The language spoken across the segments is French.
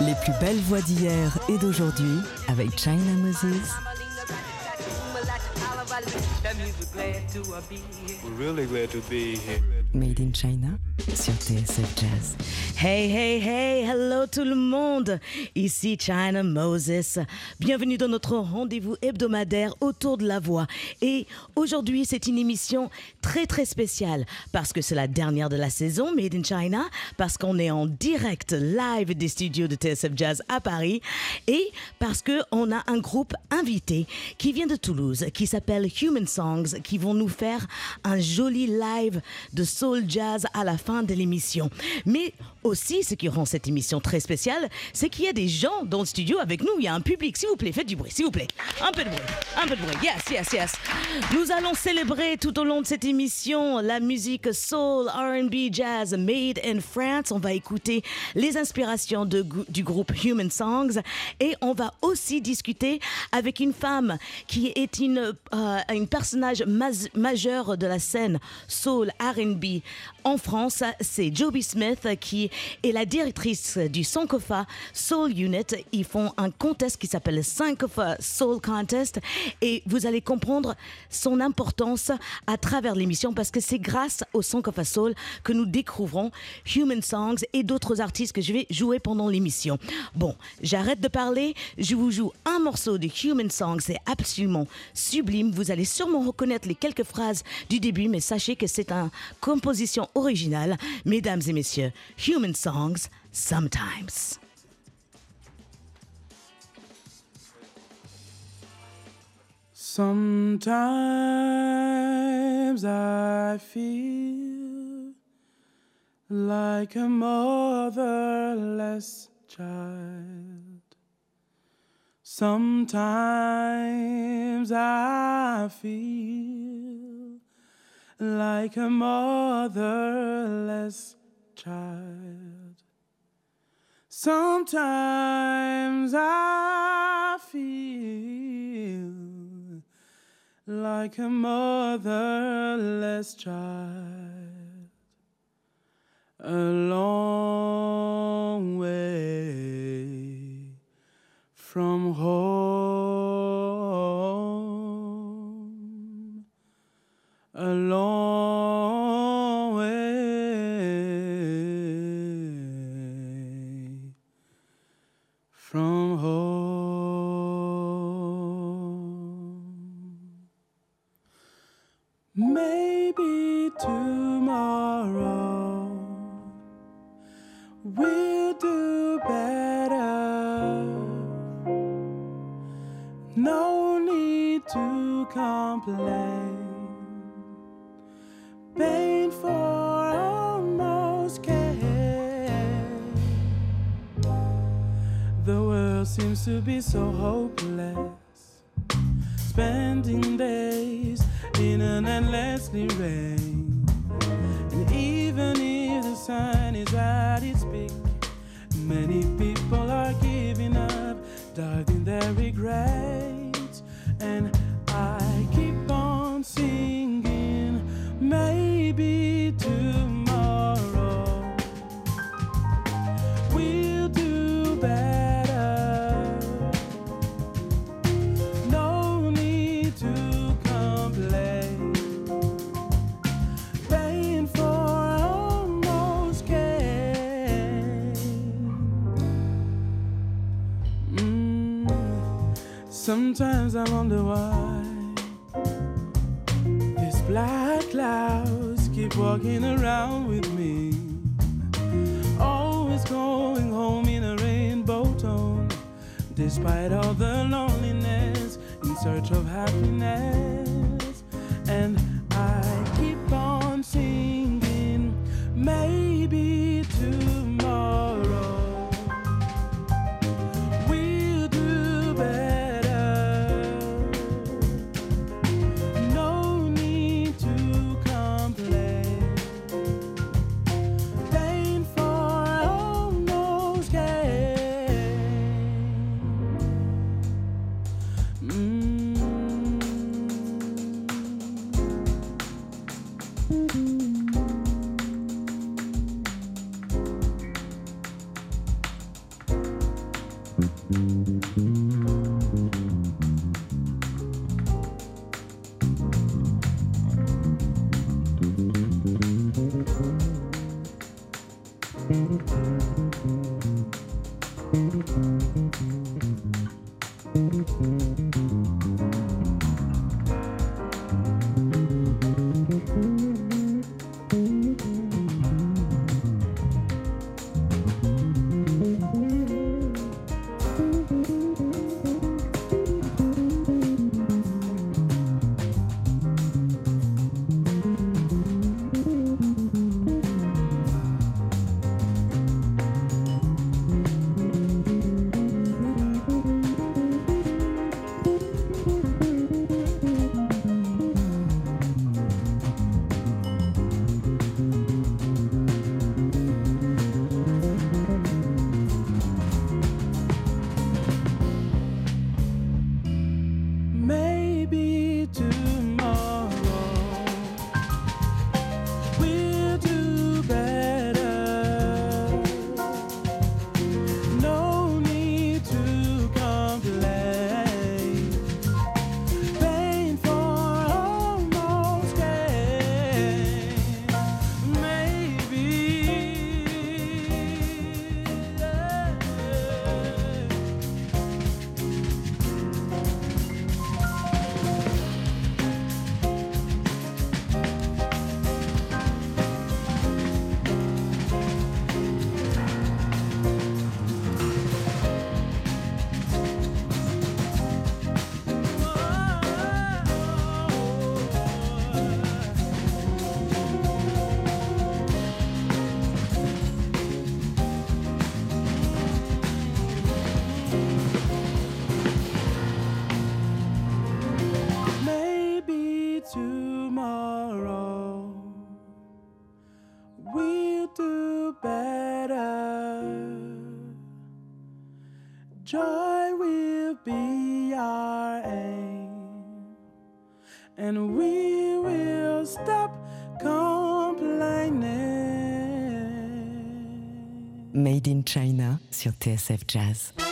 Les plus belles voix d'hier et d'aujourd'hui avec China Moses. Made in China sur TSF Jazz. Hey, hey, hey, hello tout le monde. Ici China Moses. Bienvenue dans notre rendez-vous hebdomadaire autour de la voix. Et aujourd'hui, c'est une émission très, très spéciale parce que c'est la dernière de la saison Made in China, parce qu'on est en direct live des studios de TSF Jazz à Paris et parce qu'on a un groupe invité qui vient de Toulouse, qui s'appelle Human Songs, qui vont nous faire un joli live de soul jazz à la fin de l'émission. Mais aussi, ce qui rend cette émission très spéciale, c'est qu'il y a des gens dans le studio avec nous. Il y a un public. S'il vous plaît, faites du bruit, s'il vous plaît. Un peu de bruit, un peu de bruit. Yes, yes, yes. Nous allons célébrer tout au long de cette émission la musique soul, R&B, jazz made in France. On va écouter les inspirations du groupe Human Songs et on va aussi discuter avec une femme qui est une, euh, une personnage majeur de la scène soul R&B en France. C'est Joby Smith qui est la directrice du Sankofa Soul Unit. Ils font un contest qui s'appelle le Sankofa Soul Contest et vous allez comprendre son importance à travers l'émission parce que c'est grâce au Sankofa Soul que nous découvrons Human Songs et d'autres artistes que je vais jouer pendant l'émission. Bon, j'arrête de parler, je vous joue un morceau de Human Songs, c'est absolument sublime. Vous allez sûrement reconnaître les quelques phrases du début, mais sachez que c'est une composition originale. Mesdames et messieurs, Human Songs, Sometimes. Sometimes I feel like a motherless child. Sometimes I feel like a motherless child. Sometimes I feel like a motherless child. A long way from home. A long way from home. Maybe tomorrow we'll do better. No need to complain. Seems to be so hopeless. Spending days in an endlessly rain. And even if the sun is at its peak, many people are giving up, died in their regrets. And Sometimes I wonder why these black clouds keep walking around with me. Always going home in a rainbow tone, despite all the loneliness in search of happiness. joy will be our aim, and we will stop complaining. Made in China sur TSF Jazz.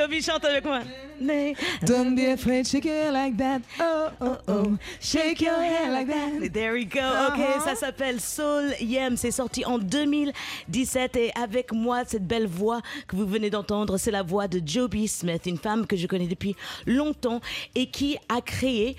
Vas-y, Joby, chante avec moi. Don't be afraid, shake it like that. Oh, oh, oh. Shake your hair like that. There we go. Ok, Uh-huh. ça s'appelle Soul Yem. C'est sorti en 2017 et avec moi, cette belle voix que vous venez d'entendre, c'est la voix de Joby Smith, une femme que je connais depuis longtemps et qui a créé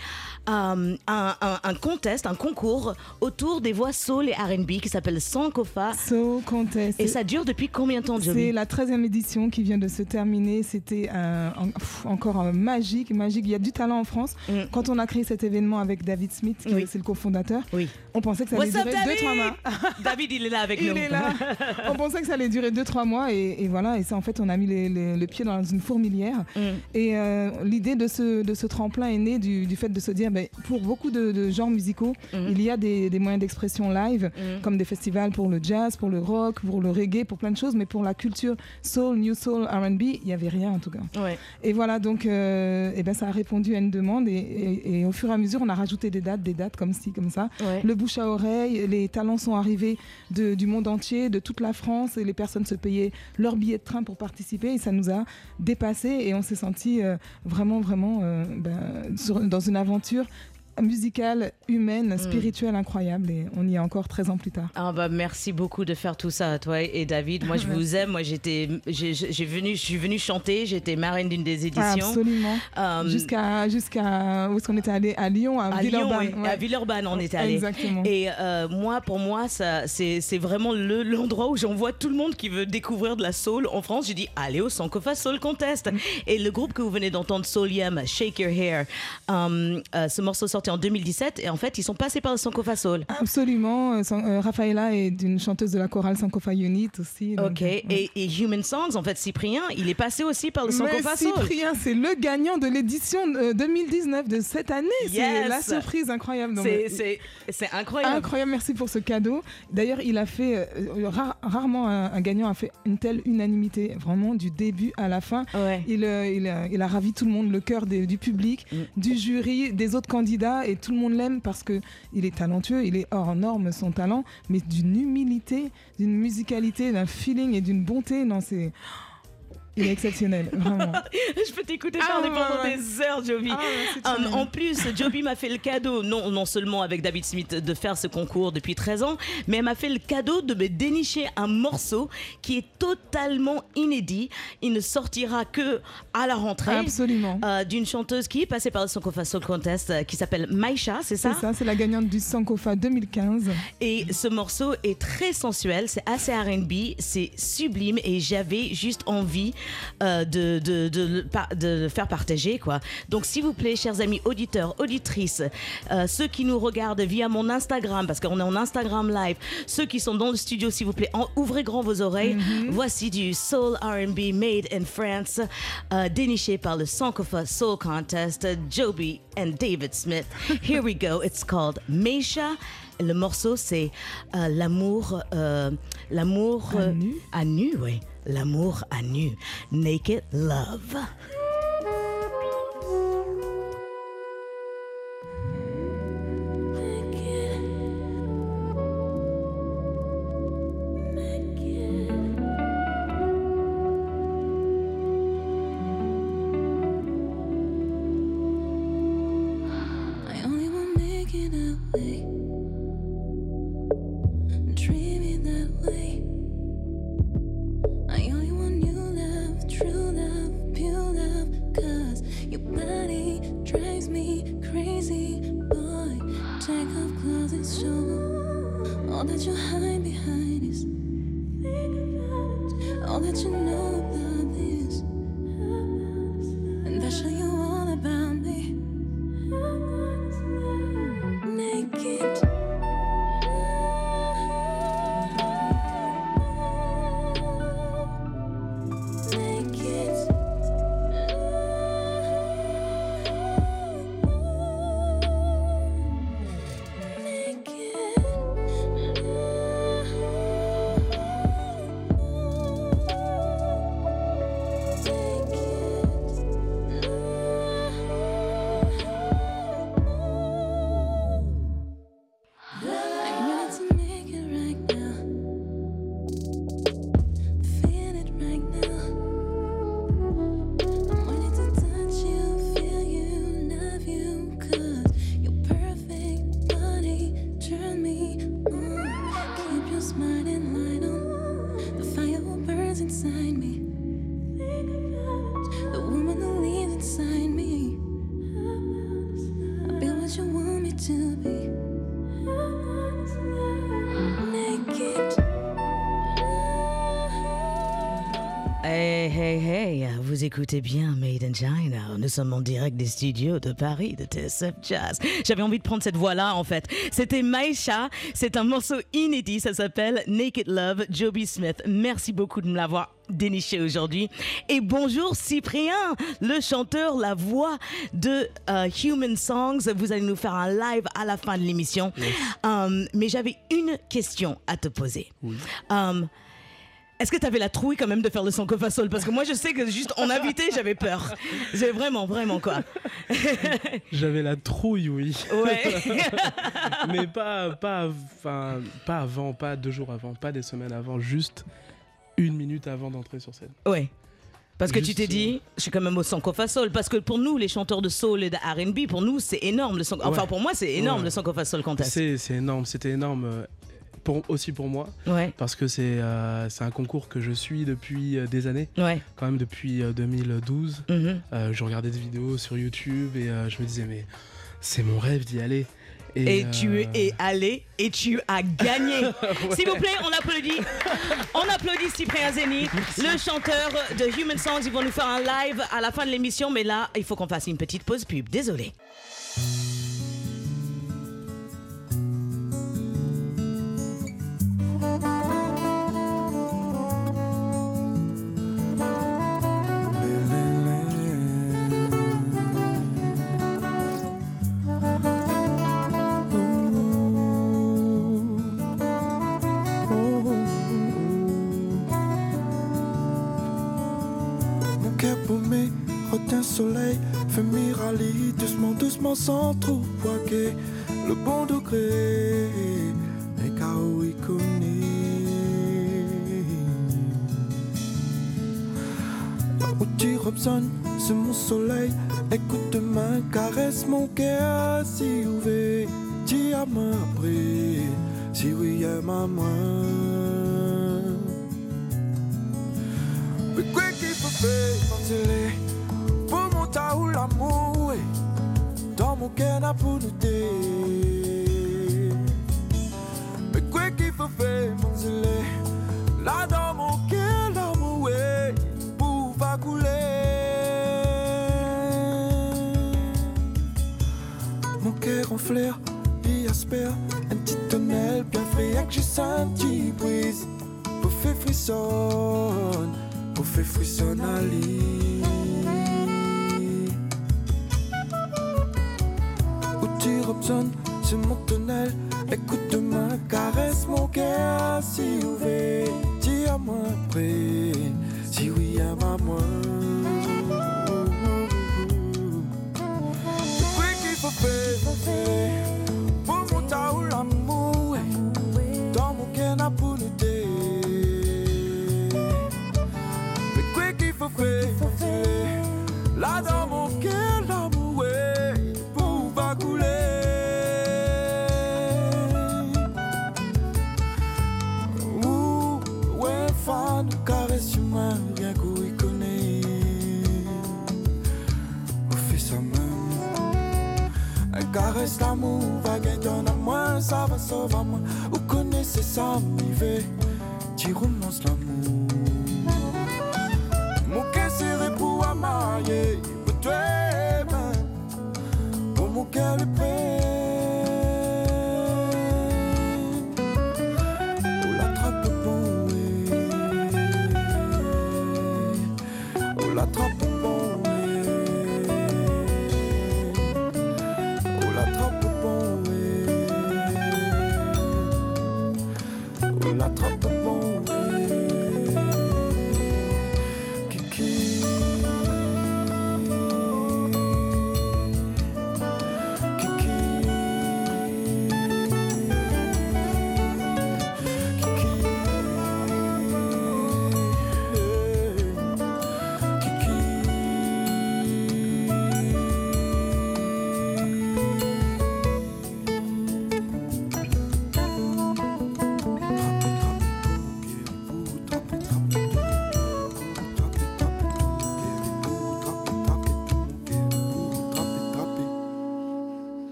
euh, un, un- un contest, un concours autour des voix soul et R&B qui s'appelle Sankofa. So contest. Et ça dure depuis combien de temps, C'est Joby la 13e édition qui vient de se terminer. C'était euh, en- encore euh, magique, magique. Il y a du talent en France. Mm. Quand on a créé cet événement avec David Smith, qui Oui. est le cofondateur, Oui. on pensait que ça allait durer David? 2-3 mois. David, il est là avec Il nous. est là. on pensait que ça allait durer 2-3 mois et, et voilà. Et ça, en fait, on a mis les- les- le pied dans une fourmilière. Mm. Et euh, l'idée de ce, de ce tremplin est née du, du fait de se dire, ben, pour beaucoup de, de genres musicaux, Mhm. il y a des, des moyens d'expression live, comme des festivals pour le jazz, pour le rock, pour le reggae, pour plein de choses, mais pour la culture soul, new soul, R&B, il n'y avait rien en tout cas. Ouais. Et voilà, donc euh, eh ben, ça a répondu à une demande et, et- et au fur et à mesure, on a rajouté des dates, des dates comme ci, comme ça. Ouais. Le bouche à oreille, les talents sont arrivés de- du monde entier, de toute la France, et les personnes se payaient leur billet de train pour participer, et ça nous a dépassé, et on s'est senti euh, vraiment, vraiment euh, ben, sur- dans une aventure musicale, humaine, spirituelle incroyable, et on y est encore 13 ans plus tard. Ah bah merci beaucoup de faire tout ça, toi et David. Moi je vous aime. Moi j'étais, j'ai j'ai venu, je suis venue chanter. J'étais marraine d'une des éditions. Absolument. Euh, Jusqu'à, jusqu'à, où est-ce qu'on était allé? À Lyon, à, à Villeurbanne. ouais. à Villeurbanne, on est allé. Exactement. Et euh, moi, pour moi, ça, c'est, c'est vraiment le, l'endroit où j'envoie tout le monde qui veut découvrir de la soul en France. J'ai dit, allez au Sankofa Soul Contest. Mm. Et le groupe que vous venez d'entendre, Soul Yam, Shake Your Hair, euh, euh, ce morceau sorti en 2017. Et en fait, ils sont passés par le Sankofa Soul. Absolument. Euh, euh, Rafaela est une chanteuse de la chorale Sankofa Unit aussi. donc, Ok. euh, Et, et Human Songs, en fait, Cyprien, il est passé aussi par le Sankofa Soul. Cyprien, c'est le gagnant de l'édition euh, 2019 de cette année. C'est Yes. la surprise incroyable. C'est, euh, c'est, c'est incroyable. Incroyable, merci pour ce cadeau. D'ailleurs, il a fait, euh, ra- rarement un, un gagnant a fait une telle unanimité, vraiment du début à la fin. Ouais. Il, euh, il, a, il a ravi tout le monde, le cœur des- du public, Mm. du jury, des autres candidats, et tout le monde l'aime parce que il est talentueux, il est hors norme son talent, mais d'une humilité, d'une musicalité, d'un feeling et d'une bonté. Non, c'est il est exceptionnel, vraiment. Je peux t'écouter Ah, parler ouais, pendant ouais. des heures, Joby. Ah, Um, challenge. en plus, Joby m'a fait le cadeau, non, non seulement avec David Smith, de faire ce concours depuis 13 ans, mais elle m'a fait le cadeau de me dénicher un morceau qui est totalement inédit. Il ne sortira que à la rentrée. Absolument. euh, D'une chanteuse qui est passée par le Sankofa Soul Contest, euh, qui s'appelle Maïcha, c'est ça, C'est ça, c'est la gagnante du Sankofa 2015. Et ce morceau est très sensuel, c'est assez RB, c'est sublime et j'avais juste envie euh, de, de, de, faire partager. quoi. Donc s'il vous plaît, chers amis auditeurs, auditrices, euh, ceux qui nous regardent via mon Instagram, parce qu'on est en Instagram live, ceux qui sont dans le studio, s'il vous plaît, en- ouvrez grand vos oreilles. Voici du Soul RB Made in France, euh, déniché par le Sankofa Soul Contest, Joby and David Smith. Here we go, it's called Meisha. Le morceau, c'est euh, l'amour, euh, l'amour À nu. à nu, oui, l'amour à nu, naked love. Vous écoutez bien Made in China. Nous sommes en direct des studios de Paris de TSF Jazz. J'avais envie de prendre cette voix-là en fait. C'était Maïcha, c'est un morceau inédit, ça s'appelle Naked Love, Joby Smith. Merci beaucoup de me l'avoir déniché aujourd'hui. Et bonjour Cyprien, le chanteur, la voix de euh, Human Songs. Vous allez nous faire un live à la fin de l'émission. Um, mais j'avais une question à te poser. Um, est-ce que tu avais la trouille quand même de faire le son Sol Parce que moi, je sais que juste en invité, j'avais peur. C'est vraiment, vraiment quoi. J'avais la trouille, oui. Ouais. Mais pas, pas, enfin, pas avant, pas deux jours avant, pas des semaines avant, juste une minute avant d'entrer sur scène. Ouais. Parce que tu t'es dit, je suis quand même au Sankofa Soul. Parce que pour nous, les chanteurs de soul et de R&B, pour nous, c'est énorme. Le Sankofa- Enfin, Ouais. pour moi, c'est énorme Ouais. le Sankofa Soul Contest. C'est c'est énorme, c'était énorme. Pour, aussi pour moi, Ouais, parce que c'est euh, c'est un concours que je suis depuis euh, des années, ouais. quand même depuis euh, 2012. mhm. Euh, je regardais des vidéos sur YouTube et euh, je me disais, mais c'est mon rêve d'y aller. Et, tu euh, es allé et tu as gagné. S'il vous plaît, on applaudit. On applaudit Cyprien Zeni, le chanteur de Human Songs. Ils vont nous faire un live à la fin de l'émission, mais là, il faut qu'on fasse une petite pause pub. Désolé. Doucement, sans trop poiguer. Le bon degré, et Kao Ikoni. Où tu Robson, c'est mon soleil. Écoute demain, caresse mon cœur si ouvert. Tu as pris, si oui, aime à moi. Mais quoi qu'il faut faire, Caresse l'amour. Va gagner à moi Ça va sauver à moi. Vous connaissez ça m'y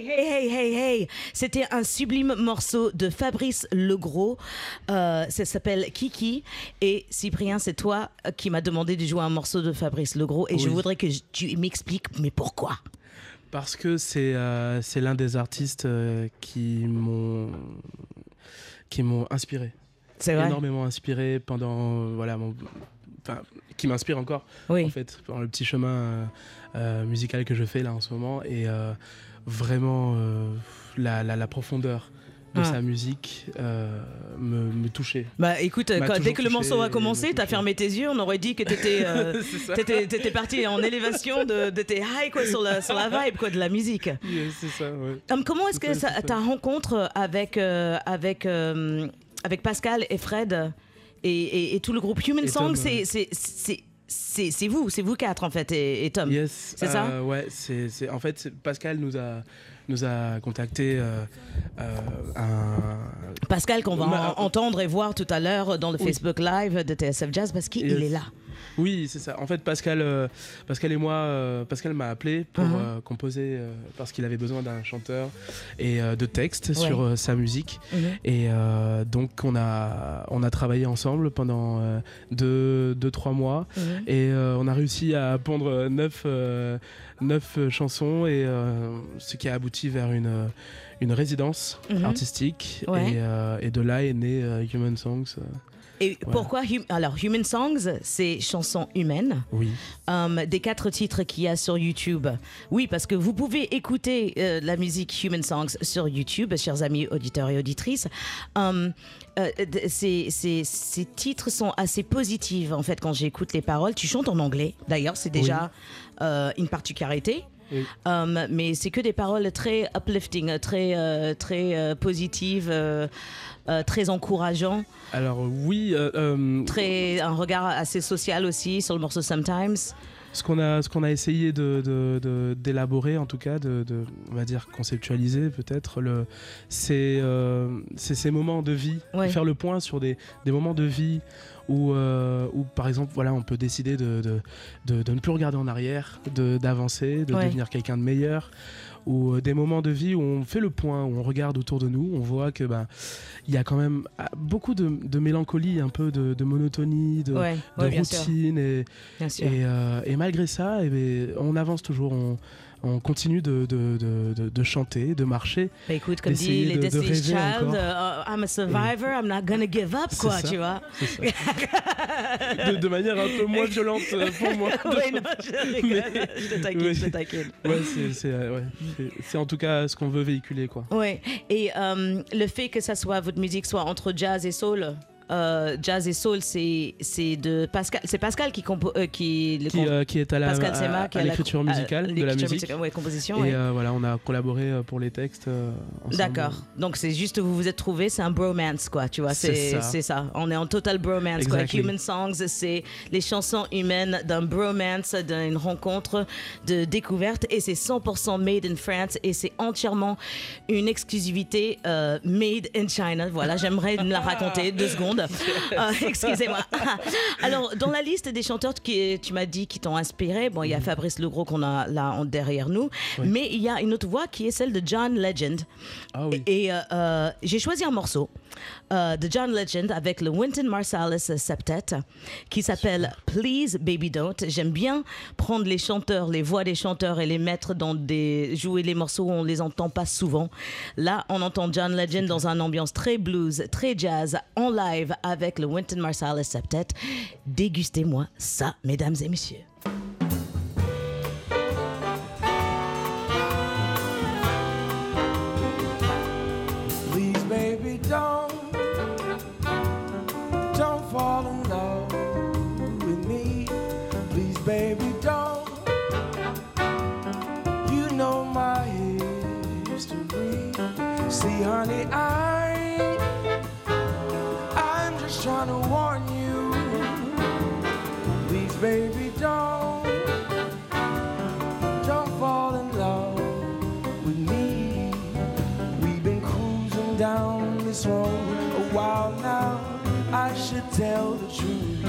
Hey, hey, hey, hey, hey. C'était un sublime morceau de Fabrice Legros. Euh, ça s'appelle Kiki. Et Cyprien, c'est toi qui m'as demandé de jouer un morceau de Fabrice Legros. Et je voudrais que tu m'expliques, mais pourquoi? Parce que c'est euh, l'un des artistes euh, qui m'ont qui m'ont inspiré, C'est vrai? Énormément inspiré pendant voilà mon enfin qui m'inspire encore Oui. en fait dans le petit chemin euh, euh, musical que je fais là en ce moment et euh, vraiment euh, la, la, la profondeur de Ah. sa musique euh, me, me touchait. Bah écoute, quand- dès que le morceau a commencé, me t'as fermé tes yeux, on aurait dit que t'étais euh, t'étais- parti en élévation, de, de tes high quoi, sur, la, sur la vibe quoi, de la musique. Yeah, c'est ça, ouais. Hum, comment est-ce que ça, ça- ta rencontre avec, euh, avec, avec Pascal et Fred et, et- et tout le groupe Human Song, c'est. C'est- vous, c'est vous quatre en fait, et, et Tom. Yes, C'est ça euh, Ouais, c'est en fait Pascal nous a nous a contacté euh, euh, un Pascal qu'on va Ma- entendre et voir tout à l'heure dans le Oui. Facebook Live de TSF Jazz parce qu'il Yes. est là. Oui, c'est ça. En fait, Pascal, euh, Pascal et moi, euh, Pascal m'a appelé pour Mhm. euh, composer parce qu'il avait besoin d'un chanteur et de textes Ouais. sur sa musique. Mhm. Et donc, on a, on a travaillé ensemble pendant euh, deux, deux, trois mois. Mhm. Et on a réussi à pondre neuf, neuf chansons, et ce qui a abouti vers une, une résidence artistique. Ouais. Et, et de là est né Human Songs. Et Voilà. pourquoi hum- Alors, Human Songs, c'est chansons humaines. oui. Um, des quatre titres qu'il y a sur YouTube. Oui, parce que vous pouvez écouter euh, la musique Human Songs sur YouTube, chers amis auditeurs et auditrices. Um, euh, ces, ces- ces titres sont assez positifs, en fait, quand j'écoute les paroles. Tu chantes en anglais, d'ailleurs, c'est déjà euh, une particularité. Oui. Um, mais c'est que des paroles très uplifting, très, euh, très euh, positives, euh, très encourageants, Alors, oui. euh, très, un regard assez social aussi sur le morceau Sometimes. Ce qu'on a, qu'on a essayé de, de- de- d'élaborer, en tout cas, de, de- on va dire conceptualiser peut-être, c'est, c'est ces moments de vie, Ouais. faire le point sur des, des moments de vie où, euh, où, par exemple, voilà, on peut décider de, de, de- de ne plus regarder en arrière, d'avancer, de Ouais. devenir quelqu'un de meilleur, ou euh, des moments de vie où on fait le point, où on regarde autour de nous, on voit que ben il y a quand même ah, beaucoup de, mélancolie, un peu de, monotonie, de, Ouais, ouais, routine et, euh, malgré ça, eh ben, on avance toujours, on, on continue de, de, de- chanter, de marcher. Bah, écoute, comme dit les de- de Destiny's Child, euh, I'm a survivor, I'm not gonna give up, quoi, ça. tu vois. Ça. de, manière un peu moins violente euh, pour moi. oui, non, je rigole, je te taquine, Oui. je te taquine. Ouais, c'est, euh, ouais, c'est- en tout cas ce qu'on veut véhiculer. Quoi. Ouais. Et euh, le fait que ça soit votre musique soit entre jazz et soul. Euh, jazz et soul, c'est c'est de Pascal. C'est Pascal qui compo, euh, qui, le Qui, euh, qui est à, la, Pascal à- qui à l'écriture à musicale de la musique. musicale, ouais, composition. Et ouais. voilà, on a collaboré pour les textes. D'accord. Donc c'est juste vous vous êtes trouvés, c'est un bromance quoi, tu vois. C'est ça. ça. On est en total bromance quoi. Human Songs, c'est les chansons humaines d'un bromance, d'une rencontre, de découverte, et c'est 100% made in France et c'est entièrement une exclusivité made in China. Voilà, j'aimerais me la raconter deux secondes. Euh, Excusez-moi. Alors dans la liste des chanteurs qui tu m'as dit qui t'ont inspiré, bon il y a Fabrice Legros qu'on a là en- derrière nous, Oui. mais il y a une autre voix qui est celle de John Legend. Ah oui. Et euh, euh, j'ai choisi un morceau euh, de John Legend avec le Wynton Marsalis Septet qui s'appelle Please Baby Don't. J'aime bien prendre les chanteurs, les voix des chanteurs et les mettre dans des. jouer les morceaux où on les entend pas souvent. Là, on entend John Legend dans une ambiance très blues, très jazz, en live avec le Wynton Marsalis Septet. Dégustez-moi ça, mesdames et messieurs. Fall in love with me. Please, baby, don't. You know my history. See, honey, I, I'm just trying to warn you. Please, baby, don't, don't fall in love with me. We've been cruising down this road a while now. I should tell the truth.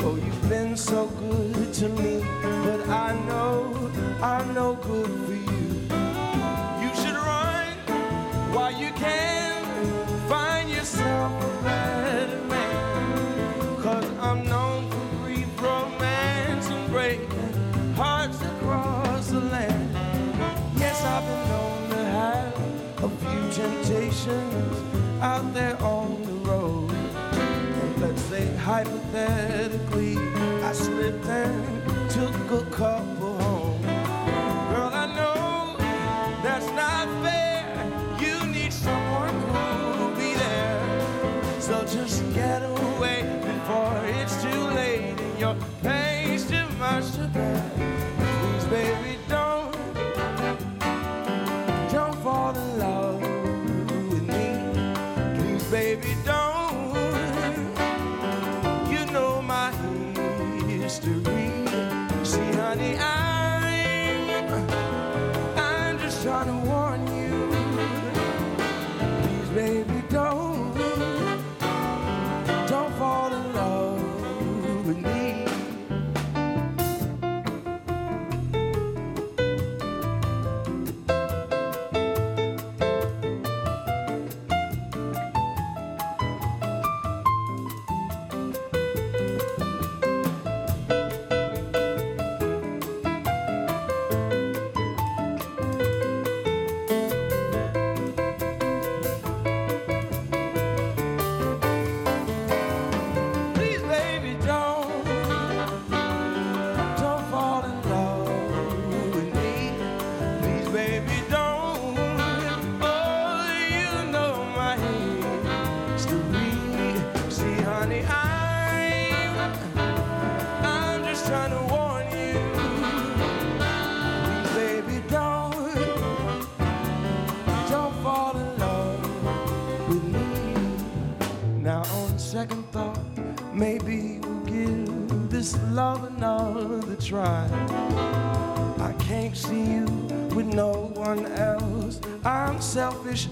Oh, you've been so good to me, but I know I'm no good for you. You should run while you can, find yourself a better man. Cause I'm known for brief romance and breaking hearts across the land. Yes, I've been known to have a few temptations out there. Hypothetically, I slipped and took a couple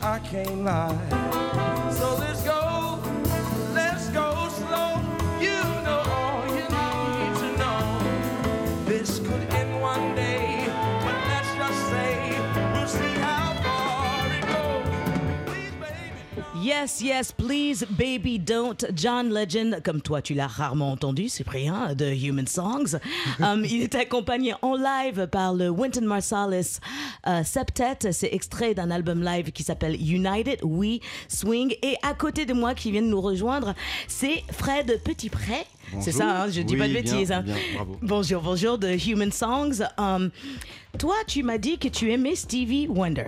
I can't lie. So let's go, let's go slow. You know all you need to know. This could end one day, but let's just say we'll see how far it goes. Please, baby. Yes, yes, please, baby, don't. John Legend, comme toi, tu l'as rarement entendu, Cyprien, de Human Songs. Um, il est accompagné en live par le Wynton Marsalis euh, Septet. C'est extrait d'un album live qui s'appelle United We Swing. Et à côté de moi, qui vient de nous rejoindre, c'est Fred Petitpré. C'est ça, hein, je dis Oui, pas de bien, bêtises. hein. bien. Bonjour, bonjour de Human Songs. Um, toi, tu m'as dit que tu aimais Stevie Wonder.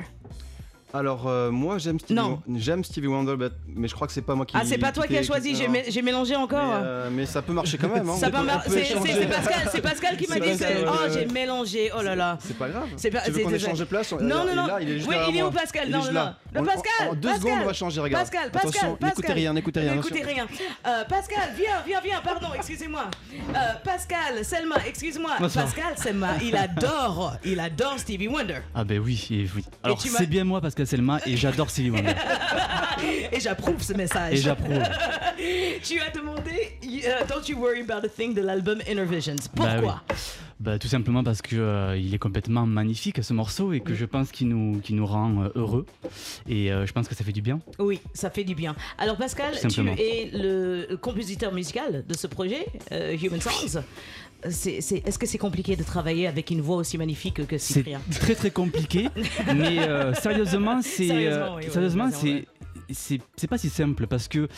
Alors euh, moi j'aime Stevie, Non. Won- j'aime Stevie Wonder, mais- mais je crois que c'est pas moi qui. Ah, c'est pas toi qui as choisi, j'ai mé- j'ai mélangé encore. Mais, euh, mais ça peut marcher quand même. Hein. Ça peut mar- c'est- c'est échanger. c'est Pascal, c'est Pascal qui m'a dit Pascal, que oh j'ai mélangé oh là là. C'est pas grave. C'est pas- tu veux c'est- qu'on de place Non, non, il non. là, il est juste Oui, il est où Pascal Non, non, là. non. On- Pascal, En deux Pascal. secondes, on va changer. Regarde. Pascal, Pascal, n'écoutez rien, n'écoutez rien. N'écoutez rien. Euh, Pascal, viens, viens, viens, pardon, excusez-moi. Euh, Pascal, Selma, excuse-moi. Pascal, Selma, il adore, il adore Stevie Wonder. Ah ben oui, oui. Alors c'est bien moi Pascal Selma et j'adore Stevie Wonder. Et j'approuve ce message. Et j'approuve. tu as demandé euh, Don't You Worry About a Thing de l'album Inner Visions. Bah Pourquoi? oui. Bah, tout simplement parce que euh, il est complètement magnifique ce morceau et que je pense qu'il nous, qu'il nous rend euh, heureux et euh, je pense que ça fait du bien. Oui, ça fait du bien. Alors Pascal, tu es le compositeur musical de ce projet, euh, Human Songs. C'est- c'est- Est-ce que c'est compliqué de travailler avec une voix aussi magnifique que C'est Cyprien? très très compliqué, mais euh, sérieusement c'est Sérieusement, euh, oui, sérieusement c'est c'est c'est pas si simple parce que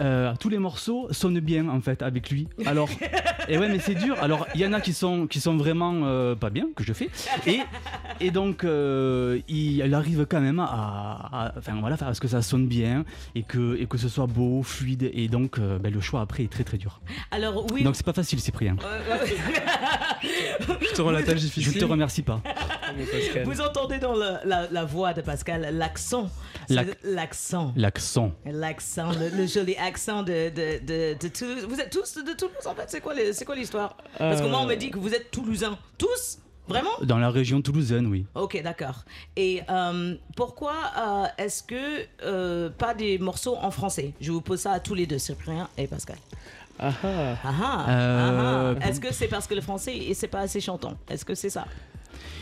euh, tous les morceaux sonnent bien en fait avec lui. Alors et ouais mais c'est dur. Alors il y en a qui sont qui sont vraiment euh, pas bien que je fais et et donc euh, il, il arrive quand même à, à- enfin voilà à ce que ça sonne bien et que et que ce soit beau fluide et donc euh, ben, le choix après est très très dur. Alors oui. Donc c'est pas facile Cyprien. euh, Je te rends la tâche Je te remercie pas. vous entendez dans le- la, la voix de Pascal l'accent. L'accent. L'accent. L'accent, le, le joli accent de, de, de, de Toulouse. Vous êtes tous de Toulouse en fait C'est quoi le- c'est quoi l'histoire? Parce que moi on Euh. m'a dit que vous êtes Toulousains. Tous? Vraiment? Dans la région toulousaine, oui. Ok, d'accord. Et euh, pourquoi euh, est-ce que euh, pas des morceaux en français? Je vous pose ça à tous les deux, Cyprien et Pascal. Ah ah. Ah ah, Euh, ah ah. Est-ce que c'est parce que le français et c'est pas assez chantant? Est-ce que c'est ça?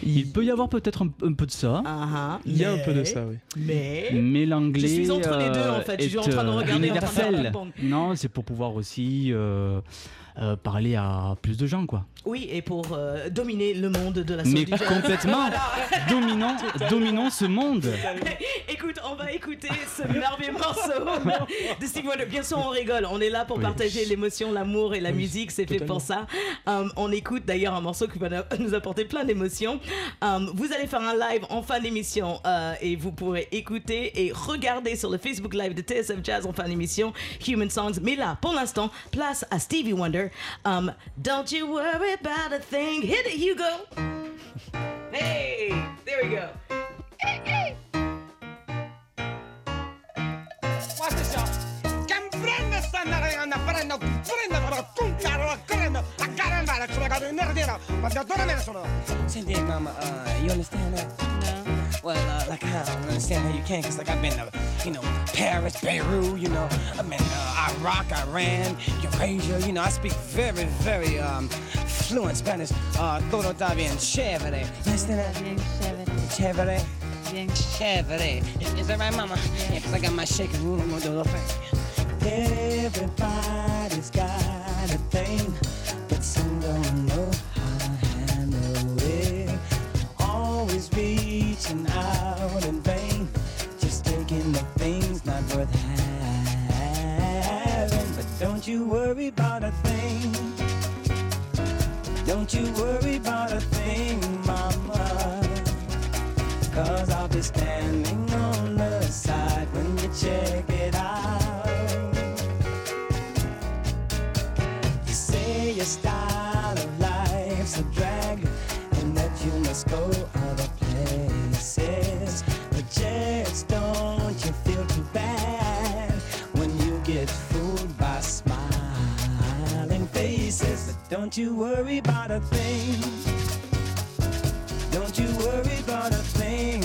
Il peut y avoir peut-être un, un peu de ça. Ah ah. Il y a un peu de ça, oui. Mais Mais l'anglais. Je suis entre les deux, en fait. Je suis en train de euh, regarder, universel. Non, c'est pour pouvoir aussi euh, euh, parler à plus de gens, quoi. oui, et pour euh, dominer le monde de la Mais du complètement dominant, dominant ce monde. Écoute, on va écouter ce merveilleux morceau de Stevie Wonder. Bien sûr, on rigole. On est là pour Oui. partager l'émotion, l'amour et la Oui, musique. C'est fait pour ça. Um, on écoute d'ailleurs un morceau qui va nous apporter plein d'émotions. Um, vous allez faire un live en fin d'émission euh, et vous pourrez écouter et regarder sur le Facebook Live de TSF Jazz en fin d'émission Human Songs. Mais là, pour l'instant, place à Stevie Wonder. Um, Don't you worry about a thing. Hit it, Hugo. Hey, there we go. Watch this, y'all. Comprende sta prendo, prendo, però tu caro, prendo, a caramba, sono caduto in nerdino, ma da dove me ne sono? Senti, mama, uh, you understand that? No. Well, uh, like, I don't understand how you can, cause like I've been, uh, you know, Paris, Beirut, you know, I've been, uh, Iraq, Iran, Eurasia, you know, I speak very, very, um, fluent Spanish, uh, todo está bien chévere. You understand that? Bien chévere. Bien chévere. Is, that right, mama? Yeah, cause I got my shaking room, I'm gonna do a little thing. Everybody's got a thing, but some don't know how to handle it. Always reaching out in vain, just taking the things not worth having. But don't you worry about a thing. Don't you worry about a thing, mama. Cause I'll be standing on the side when you check it out. Must go other places. But just don't you feel too bad when you get fooled by smiling faces. But don't you worry about a thing. Don't you worry about a thing,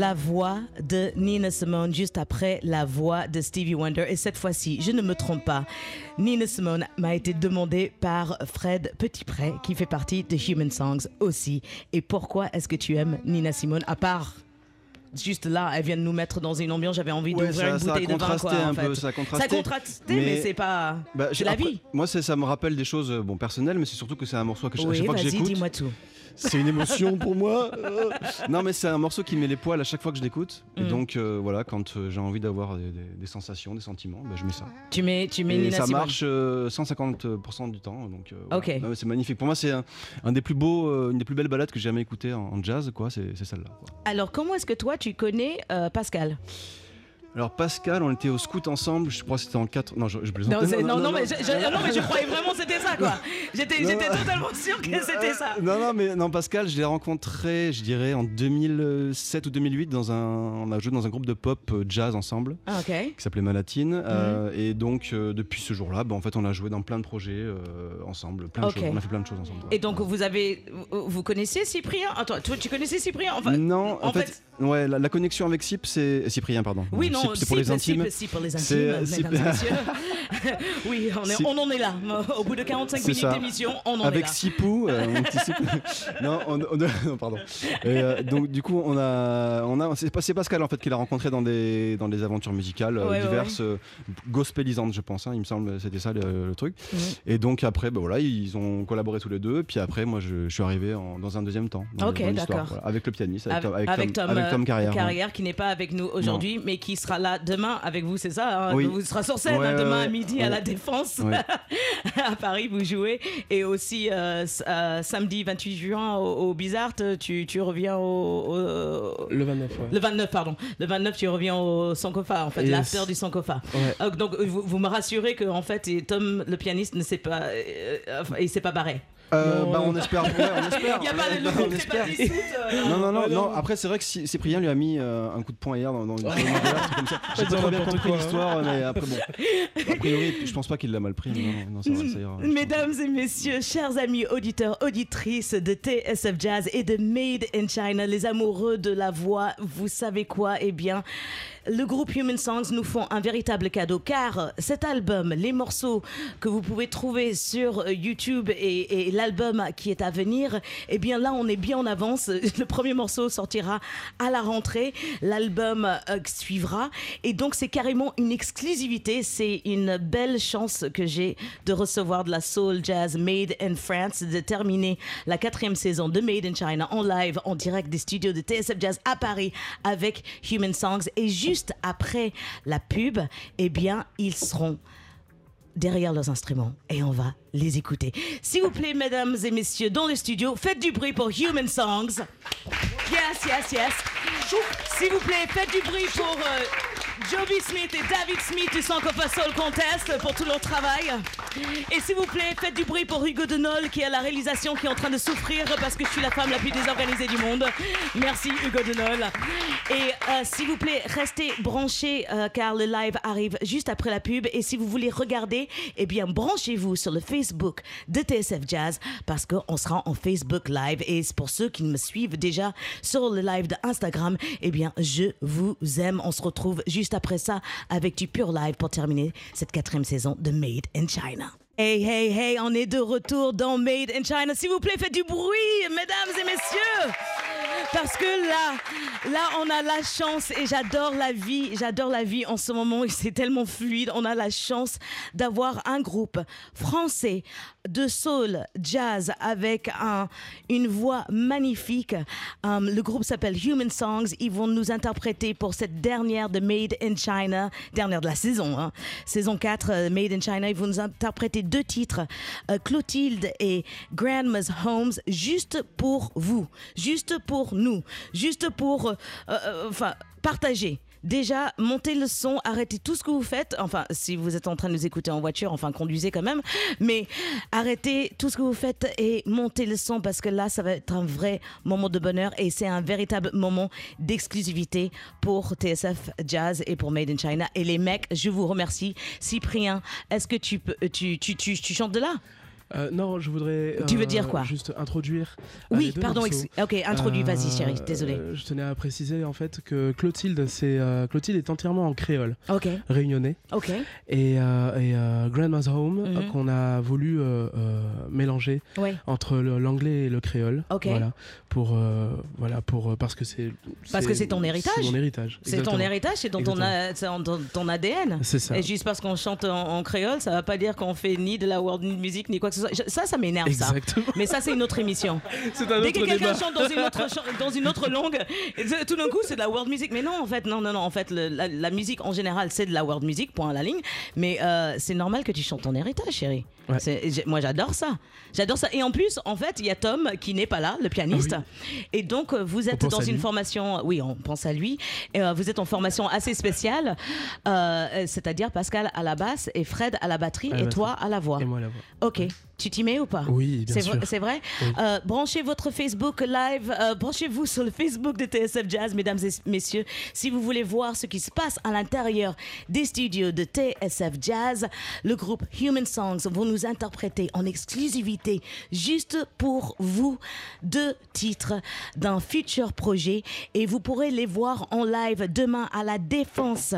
la voix de Nina Simone juste après la voix de Stevie Wonder. Et cette fois-ci, je ne me trompe pas, Nina Simone m'a été demandée par Fred Petitpré, qui fait partie de Human Songs aussi. Et pourquoi est-ce que tu aimes Nina Simone à part Juste là, elle vient de nous mettre dans une ambiance. J'avais envie Ouais, d'ouvrir ça- une ça a bouteille de vin, quoi. en un peu, ça a contrasté. contrasté, mais, Mais- c'est pas. Bah, la après, vie. Moi, ça me rappelle des choses euh, bon, personnelles, mais c'est surtout que c'est un morceau que Oui, chaque fois que vas-y, j'écoute. dis-moi tout. C'est une émotion pour moi. Euh, non, mais c'est un morceau qui met les poils à chaque fois que je l'écoute. Et Mm. donc, euh, voilà, quand euh, j'ai envie d'avoir des, des- des sensations, des sentiments, bah, je mets ça. Tu mets, tu mets Et Nina ça Simone. marche euh, 150% du temps. Donc, euh, voilà. Mais c'est magnifique. Pour moi, c'est un, un des plus beaux, euh, une des plus belles balades que j'ai jamais écoutées en, en jazz, quoi. C'est celle-là. Alors, comment est-ce que toi, tu connais euh, Pascal? Alors, Pascal, on était au scout ensemble. Je crois que c'était en 4. Non, je, je plaisante. non, non, non, mais je, je- non, mais je croyais vraiment que c'était ça, quoi. J'étais totalement sûr que c'était ça. Non, non, mais non, Pascal, je l'ai rencontré, je dirais, en 2007 ou 2008. Dans un, on a joué dans un groupe de pop euh, jazz ensemble. Ah. Qui s'appelait Malatine. Mhm. Euh, et donc, euh, depuis ce jour-là, bah, en fait, on a joué dans plein de projets euh, ensemble. Plein de choses. On a fait plein de choses ensemble. Et donc, vous avez. Vous, connaissez Cyprien? Attends, toi, tu connaissais Cyprien? Enfin, non, en, fait, ouais, la, la connexion avec Cyp, c'est Cyprien, pardon. Oui, non, C'est pour les intimes. Cyp pour les C'est- intimes, mesdames et messieurs. oui, on, est- on en est là. Au bout de 45 C'est minutes d'émission, on en Avec est là. Sipou, euh, Sipou. non, on, on- non, pardon. Et, euh, donc du coup, on a, on a, c'est pas- c'est Pascal en fait qui l'a rencontré dans des, dans des aventures musicales euh, Ouais, ouais, diverses, euh, gospelisantes, je pense. hein, il me semble, c'était ça le, le truc. Mhm. Et donc après, bah, voilà, ils ont collaboré tous les deux. Puis après, moi, je, je suis arrivé en- dans un deuxième temps. dans- Ok, d'accord. voilà, avec le pianiste, avec, Avec, Tom, avec avec Tom, avec Tom euh, Carrière. ouais. qui n'est pas avec nous aujourd'hui, mais qui sera là demain avec vous, c'est ça hein Oui. Vous serez sur scène Ouais, hein, demain ouais, à midi ouais. à la Défense. Ouais. à Paris, vous jouez. Et aussi euh, euh, samedi 28 juin au, au Bizarre, tu, tu reviens au, au- Le 29, ouais. Le 29, pardon. Le 29, tu reviens au Sankofa, en fait, Yes. l'after du Sankofa. Ouais. Euh, Donc, vous, vous me rassurez que, en fait, Tom, le pianiste, ne s'est pas, euh, enfin, il s'est pas barré. Euh, bah, on espère, ouais, on espère. Il a pas on euh, Non, non, non, non. Après, c'est vrai que Cy- Cyprien lui a mis euh, un coup de poing hier dans, dans une dans une engueulade, c'est comme ça. J'ai Pas trop bien compris hein. l'histoire, mais après, bon. A priori, je pense pas qu'il l'a mal pris. mais Non, non, non, ça, va, ça ira. je pense. Mesdames et messieurs, chers amis auditeurs, auditrices de TSF Jazz et de Made in China, les amoureux de la voix, vous savez quoi? Eh bien, le groupe Human Songs nous font un véritable cadeau car cet album, les morceaux que vous pouvez trouver sur euh, YouTube et, l'album qui est à venir, eh bien là on est bien en avance. Le premier morceau sortira à la rentrée, l'album euh, suivra et donc c'est carrément une exclusivité. C'est une belle chance que j'ai de recevoir de la soul jazz made in France, de terminer la quatrième saison de Made in China en live, en direct des studios de TSF Jazz à Paris avec Human Songs. Et juste après la pub, eh bien, ils seront derrière leurs instruments et on va les écouter. S'il vous plaît, mesdames et messieurs, dans le studio, faites du bruit pour Human Songs. Yes, yes, yes. S'il vous plaît, faites du bruit pour euh, Joby Smith et David Smith du Sankofa Soul Contest pour tout leur travail. Et s'il vous plaît, faites du bruit pour Hugo Denol qui est la réalisation, qui est en train de souffrir parce que je suis la femme la plus désorganisée du monde. Merci Hugo Denol. Et euh, s'il vous plaît, restez branchés euh, car le live arrive juste après la pub. Et si vous voulez regarder, eh bien branchez-vous sur le Facebook de TSF Jazz parce qu'on sera en Facebook Live. Et pour ceux qui me suivent déjà sur le live de Instagram, eh bien je vous aime. On se retrouve juste après ça avec du pur live pour terminer cette quatrième saison de Made in China. Hey, hey, hey, on est de retour dans Made in China. S'il vous plaît, faites du bruit, mesdames et messieurs. Parce que là, là, on a la chance et j'adore la vie, j'adore la vie en ce moment et c'est tellement fluide. On a la chance d'avoir un groupe français de soul jazz avec un, une voix magnifique. Um, le groupe s'appelle Human Songs. Ils vont nous interpréter pour cette dernière de Made in China, dernière de la saison, hein. saison 4 euh, Made in China. Ils vont nous interpréter deux titres, euh, Clotilde et Grandma's Homes, juste pour vous, juste pour nous, juste pour euh, euh, partager. Déjà, montez le son, arrêtez tout ce que vous faites. Enfin, si vous êtes en train de nous écouter en voiture, enfin, conduisez quand même. Mais arrêtez tout ce que vous faites et montez le son parce que là, ça va être un vrai moment de bonheur et c'est un véritable moment d'exclusivité pour TSF Jazz et pour Made in China. Et les mecs, je vous remercie. Cyprien, est-ce que tu peux, tu, tu, tu, tu chantes de là? Euh, non, je voudrais. Tu veux euh, dire quoi Juste introduire. euh, Oui, pardon, ex- ok, introduis, vas-y, chérie, désolé. Je tenais à préciser en fait que Clotilde, c'est Clotilde est entièrement en créole, Ok. réunionnais. Ok. Et, et Grandma's Home Mhm. qu'on a voulu mélanger Ouais. entre l'anglais et le créole. Ok. Voilà. Pour voilà pour parce que c'est. Parce que c'est ton héritage. C'est mon héritage. C'est ton héritage, c'est dans ton, a- dans ADN. C'est ça. Et juste parce qu'on chante en, en créole, ça va pas dire qu'on fait ni de la world music ni quoi que ce soit. Ça, ça m'énerve ça. Mais ça, c'est une autre émission. C'est un Dès que quelqu'un chante dans une autre chan- dans une autre langue, tout d'un coup, c'est de la world music. Mais non, en fait, non, non, non. En fait, le- la, la musique en général, c'est de la world music. Point à la ligne. Mais euh, c'est normal que tu chantes ton héritage, chérie. Moi, j'adore ça. J'adore ça. Et en plus, en fait, il y a Tom qui n'est pas là, le pianiste. Et donc, euh, vous êtes dans à une lui. formation. Oui, on pense à lui. Et, euh, vous êtes en formation assez spéciale, euh, c'est-à-dire Pascal à la basse et Fred à la batterie À la et batterie. toi à la voix. Et moi la voix. Ok. Tu t'y mets ou pas Oui, bien C'est sûr. vrai, c'est vrai Oui. Euh, Branchez votre Facebook live, euh, branchez-vous sur le Facebook de TSF Jazz, mesdames et messieurs, si vous voulez voir ce qui se passe à l'intérieur des studios de TSF Jazz. Le groupe Human Songs vont nous interpréter en exclusivité, juste pour vous, deux titres d'un futur projet et vous pourrez les voir en live demain à la Défense,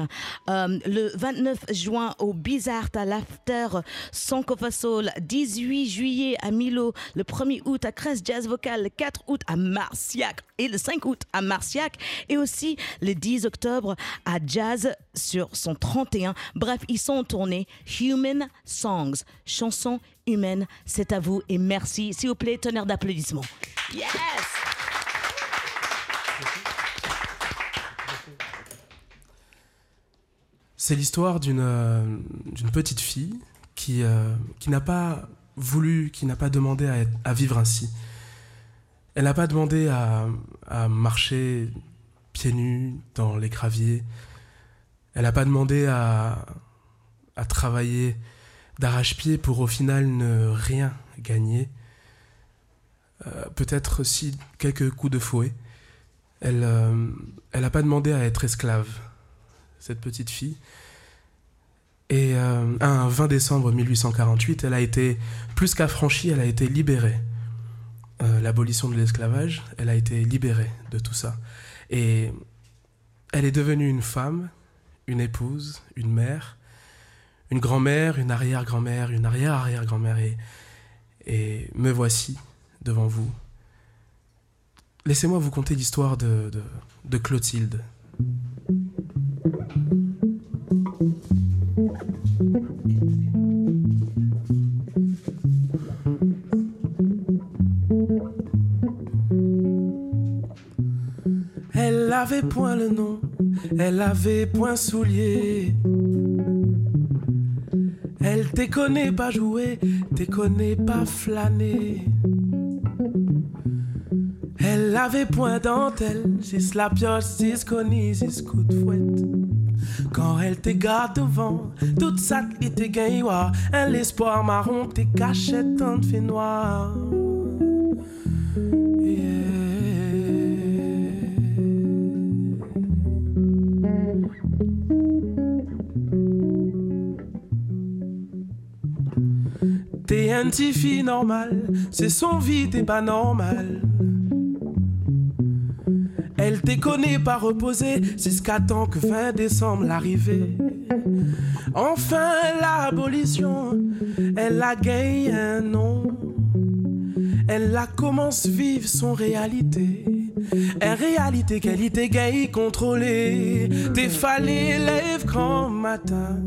euh, le 29 juin au Bizarre à l'After Sankofa Soul, 18 juillet à Milo, le 1er août à Crest Jazz Vocal, le 4 août à Marciac et le 5 août à Marciac et aussi le 10 octobre à Jazz sur son 31. Bref, ils sont en tournée Human Songs, chansons humaines. C'est à vous et merci. S'il vous plaît, tonnerre d'applaudissements. Yes! C'est l'histoire d'une euh, petite fille qui, euh, qui n'a pas qui n'a pas demandé à, vivre ainsi. Elle n'a pas demandé à, marcher pieds nus dans les graviers. Elle n'a pas demandé à, travailler d'arrache-pied pour au final ne rien gagner. Euh, Peut-être aussi quelques coups de fouet. Elle euh, elle n'a pas demandé à être esclave cette petite fille. Et euh, un 20 décembre 1848, elle a été plus qu'affranchie, elle a été libérée. Euh, L'abolition de l'esclavage, elle a été libérée de tout ça. Et elle est devenue une femme, une épouse, une mère, une grand-mère, une arrière-grand-mère, une arrière-arrière-grand-mère. Et, me voici devant vous. Laissez-moi vous conter l'histoire de Clotilde. Avait point le nom, elle avait point soulier. Elle te connaît pas jouer, te connaît pas flâner. Elle avait point dentelle, juste la pioche, juste connie, juste coup de fouette. Quand elle te garde devant, toute ça était gagne, un l'espoir marron, tes cachettes en fait noir. Fille normal, c'est son vie, t'es pas normal. Elle connaît pas reposée, c'est ce qu'attend que fin décembre l'arrivée. Enfin l'abolition, elle a gagné un nom. Elle a commence vivre son réalité. Une réalité qu'elle était gay contrôlée. T'es fallait lève grand matin.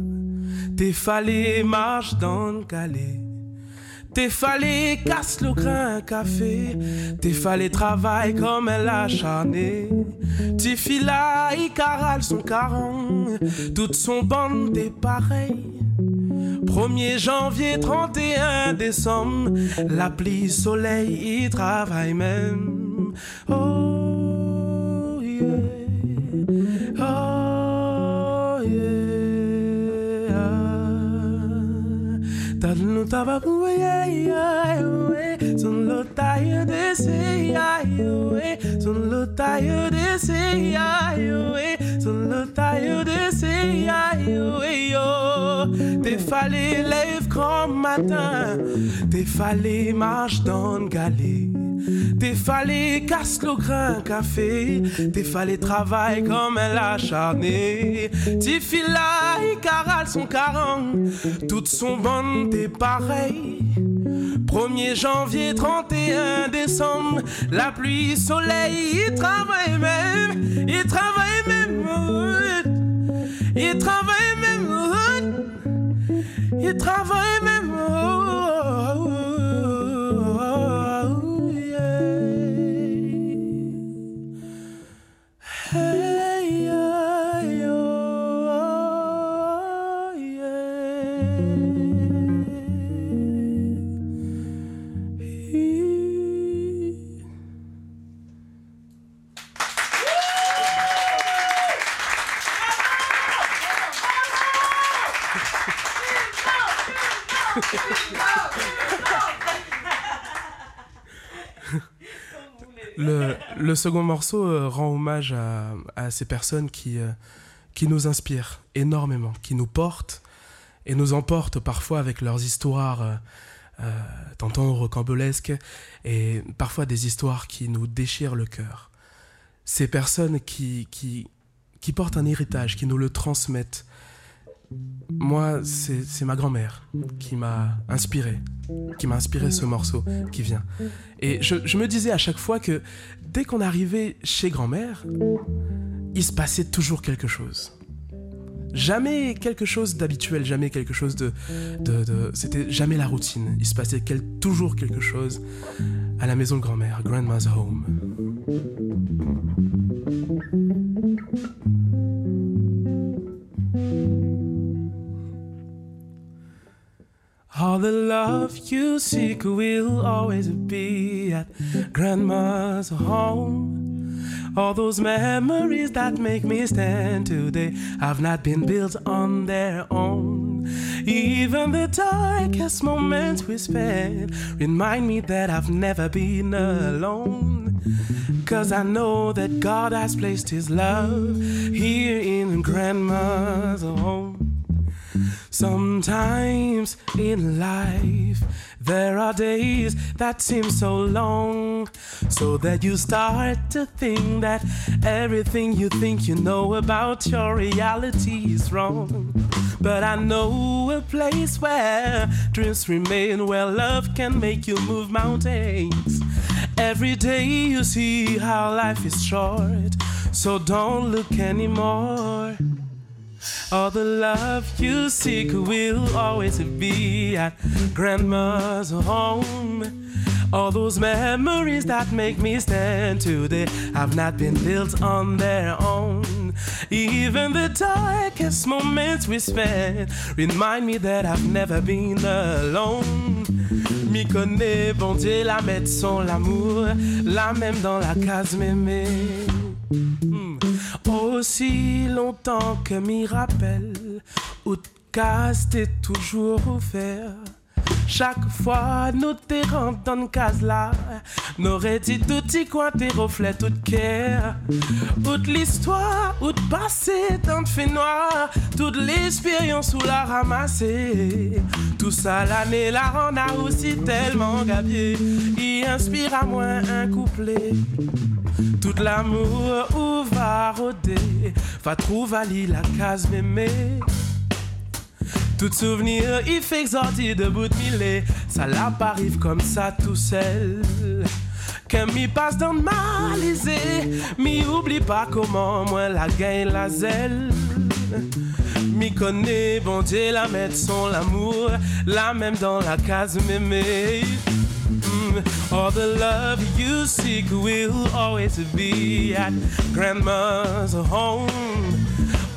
T'es fallait marche dans le calais. T'es fallait casse le grain café. T'es fallait travail comme elle a acharné. T'es fila, il carale son caron. Toute son bande est pareil. 1er janvier, 31 décembre, la pluie, soleil, il travaille même. Oh Tadlu tababu yeah yeah yeah. Son lo de se. Son lo taille de se. Son lo taille de se yeah yeah. Des fallait lève grand matin. Des fallait marche dans le galet. Des fallait casse le grain café. Des fallait travail comme elle acharné. Des fila caral son caran. Toutes sont bonnes, t'es pareil. 1er janvier, 31 décembre, la pluie, soleil, il travaille même, il travaille même, il travaille même, il travaille même. Le, second morceau euh, rend hommage à, à ces personnes qui, euh, qui nous inspirent énormément, qui nous portent et nous emportent parfois avec leurs histoires, euh, euh, tantôt rocambolesques, et parfois des histoires qui nous déchirent le cœur. Ces personnes qui, qui, qui portent un héritage, qui nous le transmettent. Moi, c'est ma grand-mère qui m'a inspiré, qui m'a inspiré ce morceau qui vient. Et je, me disais à chaque fois que dès qu'on arrivait chez grand-mère, il se passait toujours quelque chose. Jamais quelque chose d'habituel, jamais quelque chose de... C'était jamais la routine. Il se passait toujours quelque chose à la maison de grand-mère, Grandma's Home. All the love you seek will always be at grandma's home. All those memories that make me stand today have not been built on their own. Even the darkest moments we spend remind me that I've never been alone. Cause I know that God has placed His love here in grandma's home. Sometimes in life, there are days that seem so long, so that you start to think that everything you think you know about your reality is wrong. But I know a place where dreams remain, where love can make you move mountains. Every day you see how life is short, so don't look anymore. All the love you seek will always be at grandma's home. All those memories that make me stand today have not been built on their own. Even the darkest moments we spend remind me that I've never been alone. M'y connais, bon Dieu, la mettre son l'amour, la même dans la case mémé. Hmm. Aussi longtemps que m'y rappelle, où de case t'es toujours ouvert. Chaque fois nous rentré dans une case là, n'aurait dit tout y coin tes reflets tout cœur. Toute l'histoire, de passé dans le fait noir, toute l'expérience où la ramasser. Tout ça l'année la rend a aussi tellement gabier, y inspire à moi un couplet. Tout l'amour où va rôder, va trouver la case mémé. Tout souvenir, il fait sortir de bout de mille. Ça arrive comme ça tout seul. Que m'y passe dans ma lisée, m'y oublie pas comment moi la gagne la zèle. M'y connaît, bon Dieu, la mettre son l'amour, la même dans la case mémé. All the love you seek will always be at grandma's home.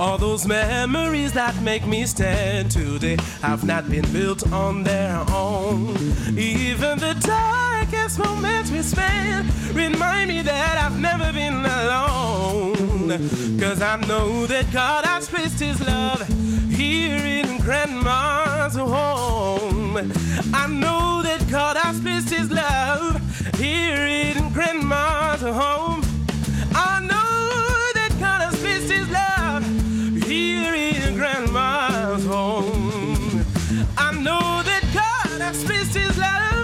All those memories that make me stand today have not been built on their own. Even the darkest moments we spend remind me that I've never been alone. Cause I know that God has placed His love here in Grandma's home. I know that God has placed His love here in Grandma's home. I know that God has placed His love here in Grandma's home. I know that God has placed His love.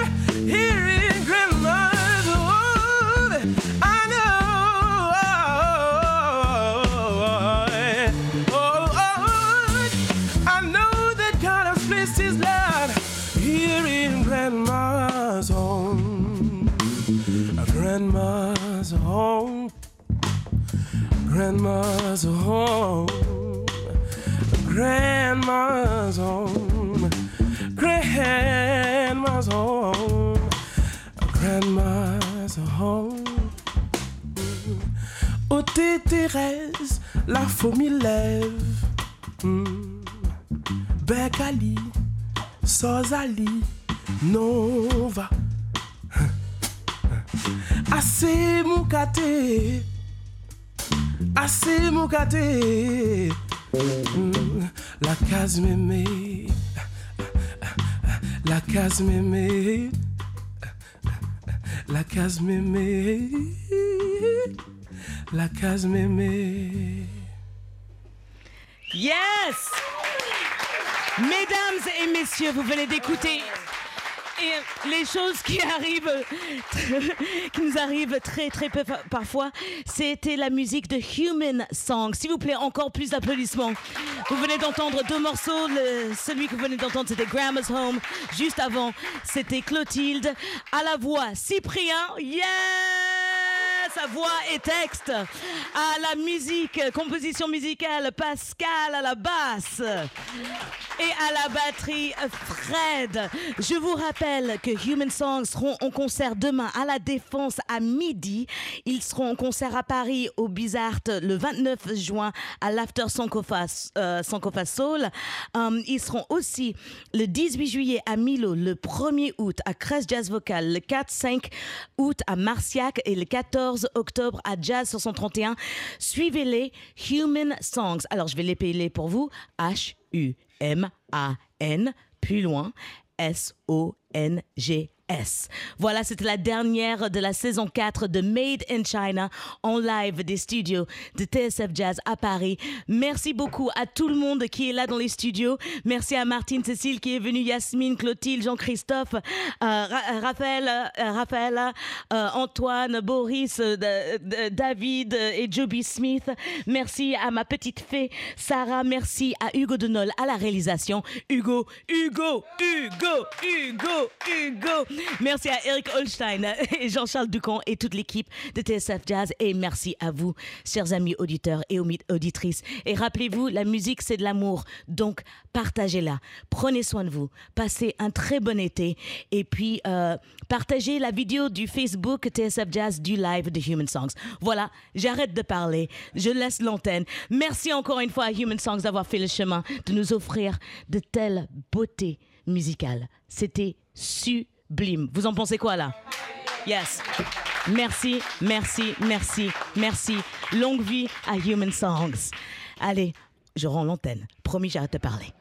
Sozali, Nova. Assez moukate. Mm. La case mémé, la case mémé, la case mémé, la case mémé. Yes messieurs, vous venez d'écouter et les choses qui nous arrivent très très peu parfois, c'était la musique de Human Song. S'il vous plaît, encore plus d'applaudissements. Vous venez d'entendre deux morceaux. Celui que vous venez d'entendre, c'était Grandma's Home. Juste avant, c'était Clotilde. À la voix, Cyprien. Yeah sa voix et texte. À la musique, composition musicale, Pascal à la basse. Et à la batterie, Fred. Je vous rappelle que Human Songs seront en concert demain à la Défense à midi. Ils seront en concert à Paris au Bizart le 29 juin à l'After Sankofa, euh, Soul. Um, ils seront aussi le 18 juillet à Milo, le 1er août à Crest Jazz Vocal, le 4-5 août à Marciac et le 14 octobre à Jazz 631. Suivez-les, Human Songs. Alors, je vais les payer pour vous. H-U-M-A-N, plus loin, S-O-N-G. Voilà, c'était la dernière de la saison 4 de Made in China en live des studios de TSF Jazz à Paris. Merci beaucoup à tout le monde qui est là dans les studios. Merci à Martine Cécile qui est venue, Yasmine, Clotilde, Jean-Christophe, euh, Raphaël, euh, Raphaël euh, Antoine, Boris, euh, David euh, et Joby Smith. Merci à ma petite fée Sarah. Merci à Hugo Denol à la réalisation. Hugo, Hugo, Hugo, Hugo, Hugo. Merci à Eric Holstein et Jean-Charles Ducamp et toute l'équipe de TSF Jazz. Et merci à vous, chers amis auditeurs et auditrices. Et rappelez-vous, la musique, c'est de l'amour. Donc, partagez-la. Prenez soin de vous. Passez un très bon été. Et puis, euh, partagez la vidéo du Facebook TSF Jazz du live de Human Songs. Voilà, j'arrête de parler. Je laisse l'antenne. Merci encore une fois à Human Songs d'avoir fait le chemin, de nous offrir de telles beautés musicales. C'était sublime. Vous en pensez quoi là? Yes. Merci, merci, merci, merci. Longue vie à Human Songs. Allez, je rends l'antenne. Promis, j'arrête de parler.